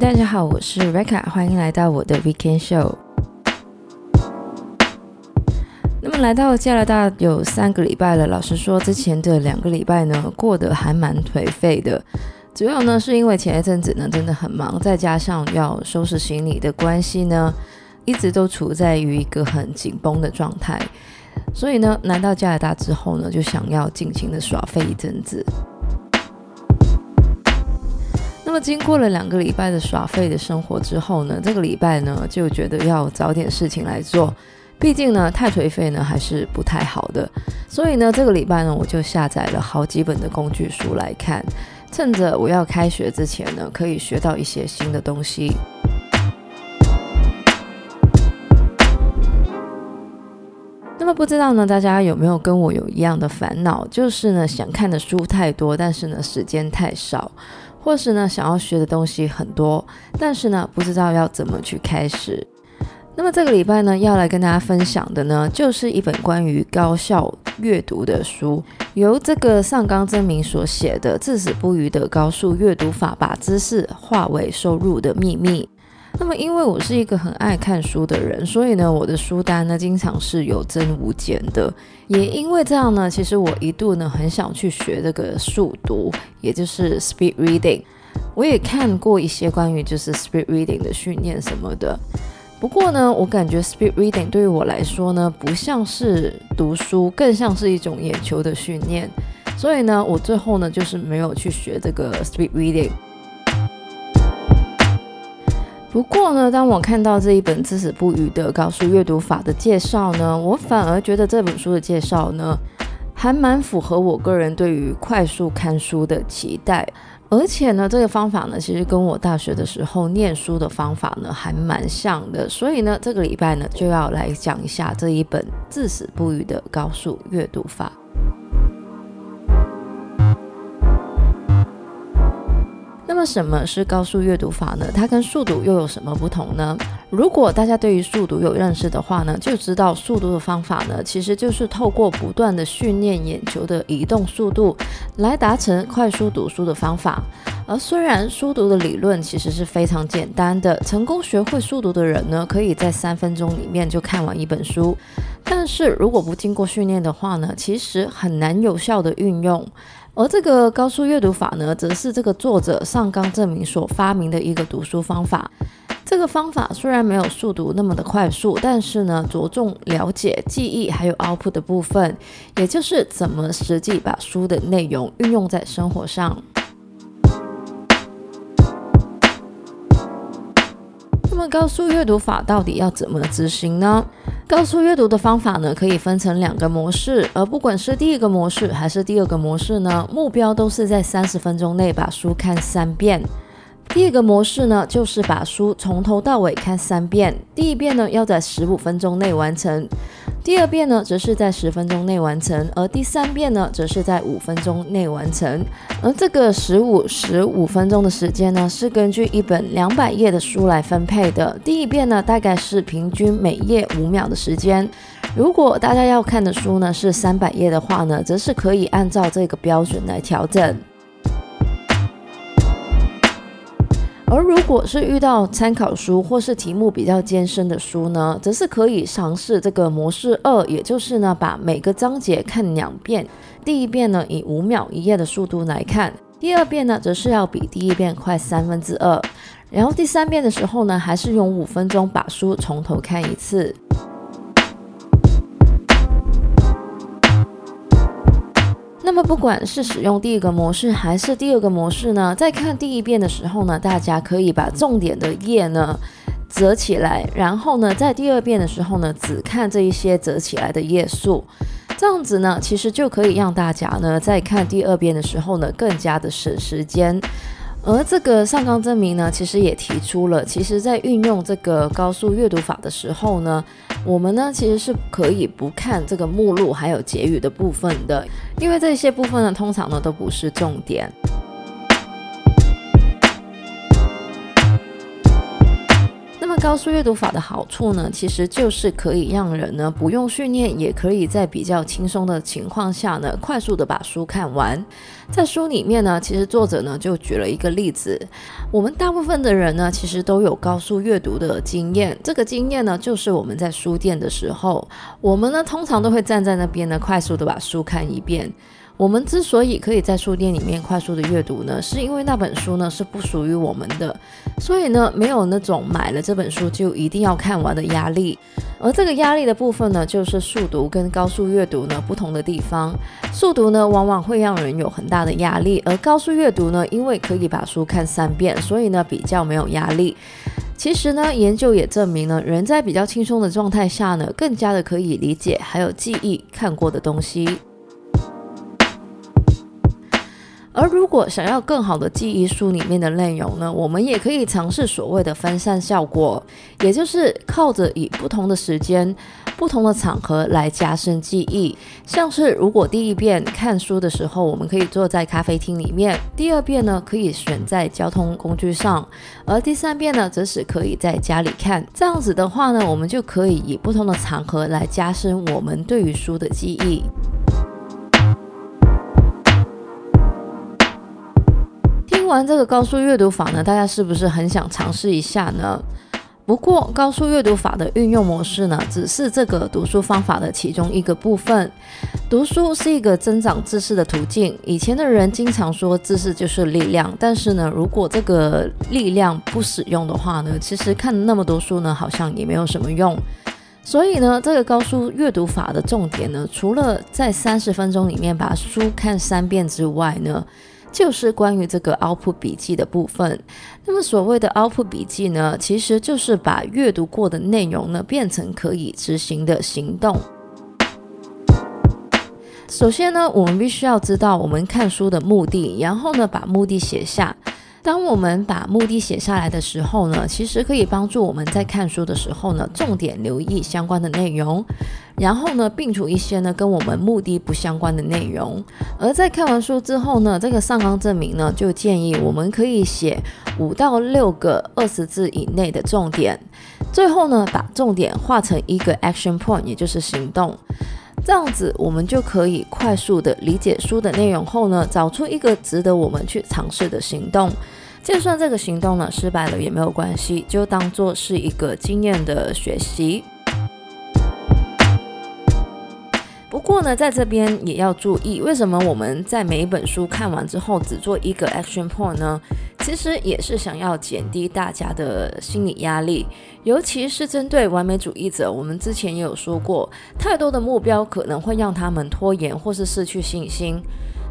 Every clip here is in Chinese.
大家好，我是 Reka，欢迎来到我的 Weekend Show。那么来到加拿大有三个礼拜了，老实说，之前的两个礼拜呢，过得还蛮颓废的。主要呢是因为前一阵子呢真的很忙，再加上要收拾行李的关系呢，一直都处在于一个很紧绷的状态。所以呢，来到加拿大之后呢，就想要尽情的耍废一阵子。那么经过了两个礼拜的耍废的生活之后呢，这个礼拜呢就觉得要找点事情来做，毕竟呢太颓废呢还是不太好的。所以呢这个礼拜呢我就下载了好几本的工具书来看，趁着我要开学之前呢可以学到一些新的东西。那么不知道呢大家有没有跟我有一样的烦恼，就是呢想看的书太多，但是呢时间太少。或是呢，想要学的东西很多，但是呢，不知道要怎么去开始。那么这个礼拜呢，要来跟大家分享的呢，就是一本关于高效阅读的书，由这个上纲真明所写的《至死不渝的高速阅读法》，把知识化为收入的秘密。那么，因为我是一个很爱看书的人，所以呢，我的书单呢，经常是有增无减的。也因为这样呢，其实我一度呢，很想去学这个速读，也就是 speed reading。我也看过一些关于就是 speed reading 的训练什么的。不过呢，我感觉 speed reading 对于我来说呢，不像是读书，更像是一种眼球的训练。所以呢，我最后呢，就是没有去学这个 speed reading。不过呢，当我看到这一本《至死不渝的高速阅读法》的介绍呢，我反而觉得这本书的介绍呢，还蛮符合我个人对于快速看书的期待。而且呢，这个方法呢，其实跟我大学的时候念书的方法呢，还蛮像的。所以呢，这个礼拜呢，就要来讲一下这一本《至死不渝的高速阅读法》。那么什么是高速阅读法呢？它跟速读又有什么不同呢？如果大家对于速读有认识的话呢，就知道速读的方法呢，其实就是透过不断的训练眼球的移动速度，来达成快速读书的方法。而虽然速读的理论其实是非常简单的，成功学会速读的人呢，可以在三分钟里面就看完一本书，但是如果不经过训练的话呢，其实很难有效的运用。而这个高速阅读法呢，则是这个作者上冈正明所发明的一个读书方法。这个方法虽然没有速读那么的快速，但是呢，着重了解、记忆还有 output 的部分，也就是怎么实际把书的内容运用在生活上。那么高速阅读法到底要怎么执行呢？高速阅读的方法呢，可以分成两个模式，而不管是第一个模式还是第二个模式呢，目标都是在三十分钟内把书看三遍。第一个模式呢，就是把书从头到尾看三遍，第一遍呢要在十五分钟内完成。第二遍呢，则是在十分钟内完成，而第三遍呢，则是在五分钟内完成。而这个十五十五分钟的时间呢，是根据一本两百页的书来分配的。第一遍呢，大概是平均每页五秒的时间。如果大家要看的书呢是三百页的话呢，则是可以按照这个标准来调整。而如果是遇到参考书或是题目比较艰深的书呢，则是可以尝试这个模式二，也就是呢，把每个章节看两遍。第一遍呢，以五秒一页的速度来看；第二遍呢，则是要比第一遍快三分之二。然后第三遍的时候呢，还是用五分钟把书从头看一次。那么不管是使用第一个模式还是第二个模式呢，在看第一遍的时候呢，大家可以把重点的页呢折起来，然后呢，在第二遍的时候呢，只看这一些折起来的页数，这样子呢，其实就可以让大家呢在看第二遍的时候呢，更加的省时间。而这个上纲证明呢，其实也提出了，其实在运用这个高速阅读法的时候呢，我们呢其实是可以不看这个目录还有结语的部分的，因为这些部分呢通常呢都不是重点。高速阅读法的好处呢，其实就是可以让人呢不用训练，也可以在比较轻松的情况下呢，快速的把书看完。在书里面呢，其实作者呢就举了一个例子，我们大部分的人呢，其实都有高速阅读的经验。这个经验呢，就是我们在书店的时候，我们呢通常都会站在那边呢，快速的把书看一遍。我们之所以可以在书店里面快速的阅读呢，是因为那本书呢是不属于我们的，所以呢没有那种买了这本书就一定要看完的压力。而这个压力的部分呢，就是速读跟高速阅读呢不同的地方。速读呢往往会让人有很大的压力，而高速阅读呢，因为可以把书看三遍，所以呢比较没有压力。其实呢，研究也证明呢，人在比较轻松的状态下呢，更加的可以理解还有记忆看过的东西。而如果想要更好的记忆书里面的内容呢，我们也可以尝试所谓的分散效果，也就是靠着以不同的时间、不同的场合来加深记忆。像是如果第一遍看书的时候，我们可以坐在咖啡厅里面；第二遍呢，可以选在交通工具上；而第三遍呢，则是可以在家里看。这样子的话呢，我们就可以以不同的场合来加深我们对于书的记忆。完这个高速阅读法呢，大家是不是很想尝试一下呢？不过高速阅读法的运用模式呢，只是这个读书方法的其中一个部分。读书是一个增长知识的途径。以前的人经常说知识就是力量，但是呢，如果这个力量不使用的话呢，其实看那么多书呢，好像也没有什么用。所以呢，这个高速阅读法的重点呢，除了在三十分钟里面把书看三遍之外呢，就是关于这个 output 笔记的部分。那么所谓的 output 笔记呢，其实就是把阅读过的内容呢，变成可以执行的行动。首先呢，我们必须要知道我们看书的目的，然后呢，把目的写下。当我们把目的写下来的时候呢，其实可以帮助我们在看书的时候呢，重点留意相关的内容，然后呢，摒除一些呢跟我们目的不相关的内容。而在看完书之后呢，这个上纲证明呢，就建议我们可以写五到六个二十字以内的重点，最后呢，把重点画成一个 action point，也就是行动。这样子，我们就可以快速的理解书的内容后呢，找出一个值得我们去尝试的行动。就算这个行动呢失败了也没有关系，就当做是一个经验的学习。不过呢，在这边也要注意，为什么我们在每一本书看完之后只做一个 action point 呢？其实也是想要减低大家的心理压力，尤其是针对完美主义者。我们之前也有说过，太多的目标可能会让他们拖延或是失去信心。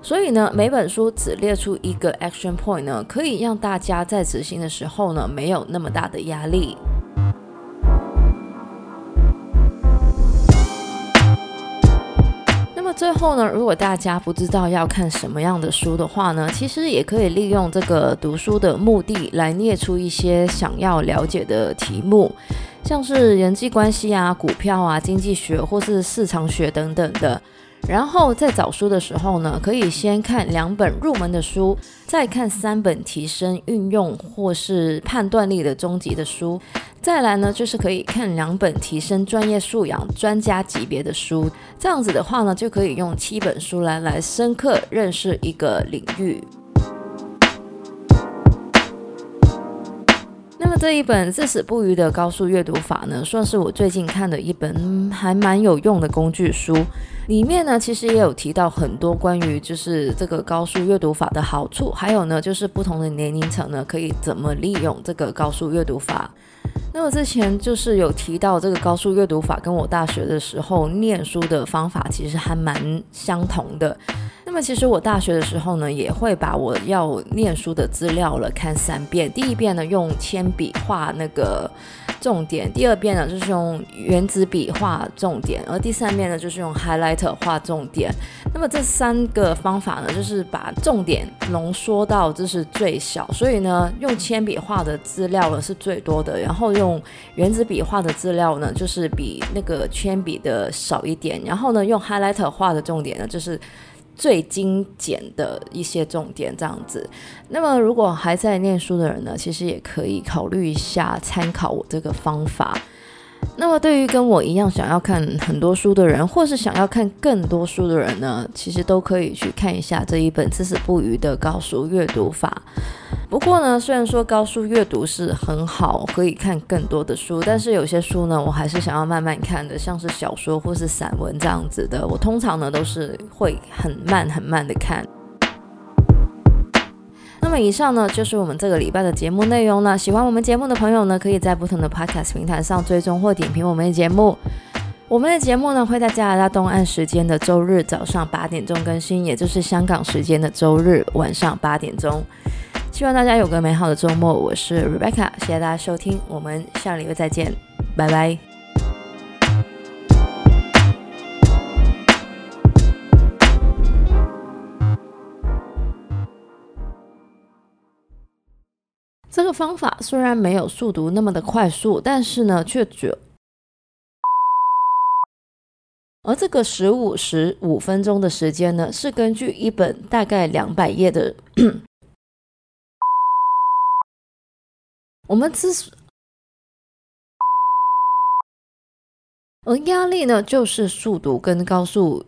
所以呢，每本书只列出一个 action point 呢，可以让大家在执行的时候呢，没有那么大的压力。最后呢，如果大家不知道要看什么样的书的话呢，其实也可以利用这个读书的目的来列出一些想要了解的题目，像是人际关系啊、股票啊、经济学或是市场学等等的。然后在找书的时候呢，可以先看两本入门的书，再看三本提升运用或是判断力的终极的书，再来呢就是可以看两本提升专业素养、专家级别的书。这样子的话呢，就可以用七本书来来深刻认识一个领域。那么这一本至死不渝的高速阅读法呢，算是我最近看的一本还蛮有用的工具书。里面呢，其实也有提到很多关于就是这个高速阅读法的好处，还有呢，就是不同的年龄层呢，可以怎么利用这个高速阅读法。那么之前就是有提到这个高速阅读法，跟我大学的时候念书的方法其实还蛮相同的。那其实我大学的时候呢，也会把我要念书的资料了看三遍。第一遍呢，用铅笔画那个重点；第二遍呢，就是用原子笔画重点；而第三遍呢，就是用 highlighter 画重点。那么这三个方法呢，就是把重点浓缩到就是最小。所以呢，用铅笔画的资料呢是最多的，然后用原子笔画的资料呢，就是比那个铅笔的少一点。然后呢，用 highlighter 画的重点呢，就是。最精简的一些重点这样子。那么，如果还在念书的人呢，其实也可以考虑一下参考我这个方法。那么，对于跟我一样想要看很多书的人，或是想要看更多书的人呢，其实都可以去看一下这一本《至死不渝的高速阅读法》。不过呢，虽然说高速阅读是很好，可以看更多的书，但是有些书呢，我还是想要慢慢看的，像是小说或是散文这样子的，我通常呢都是会很慢很慢的看。那么以上呢，就是我们这个礼拜的节目内容了。喜欢我们节目的朋友呢，可以在不同的 Podcast 平台上追踪或点评我们的节目。我们的节目呢，会在加拿大东岸时间的周日早上八点钟更新，也就是香港时间的周日晚上八点钟。希望大家有个美好的周末。我是 Rebecca，谢谢大家收听，我们下礼拜再见，拜拜。这个方法虽然没有速读那么的快速，但是呢，却绝。而这个十五十五分钟的时间呢，是根据一本大概两百页的。我们之，而压力呢，就是速读跟高速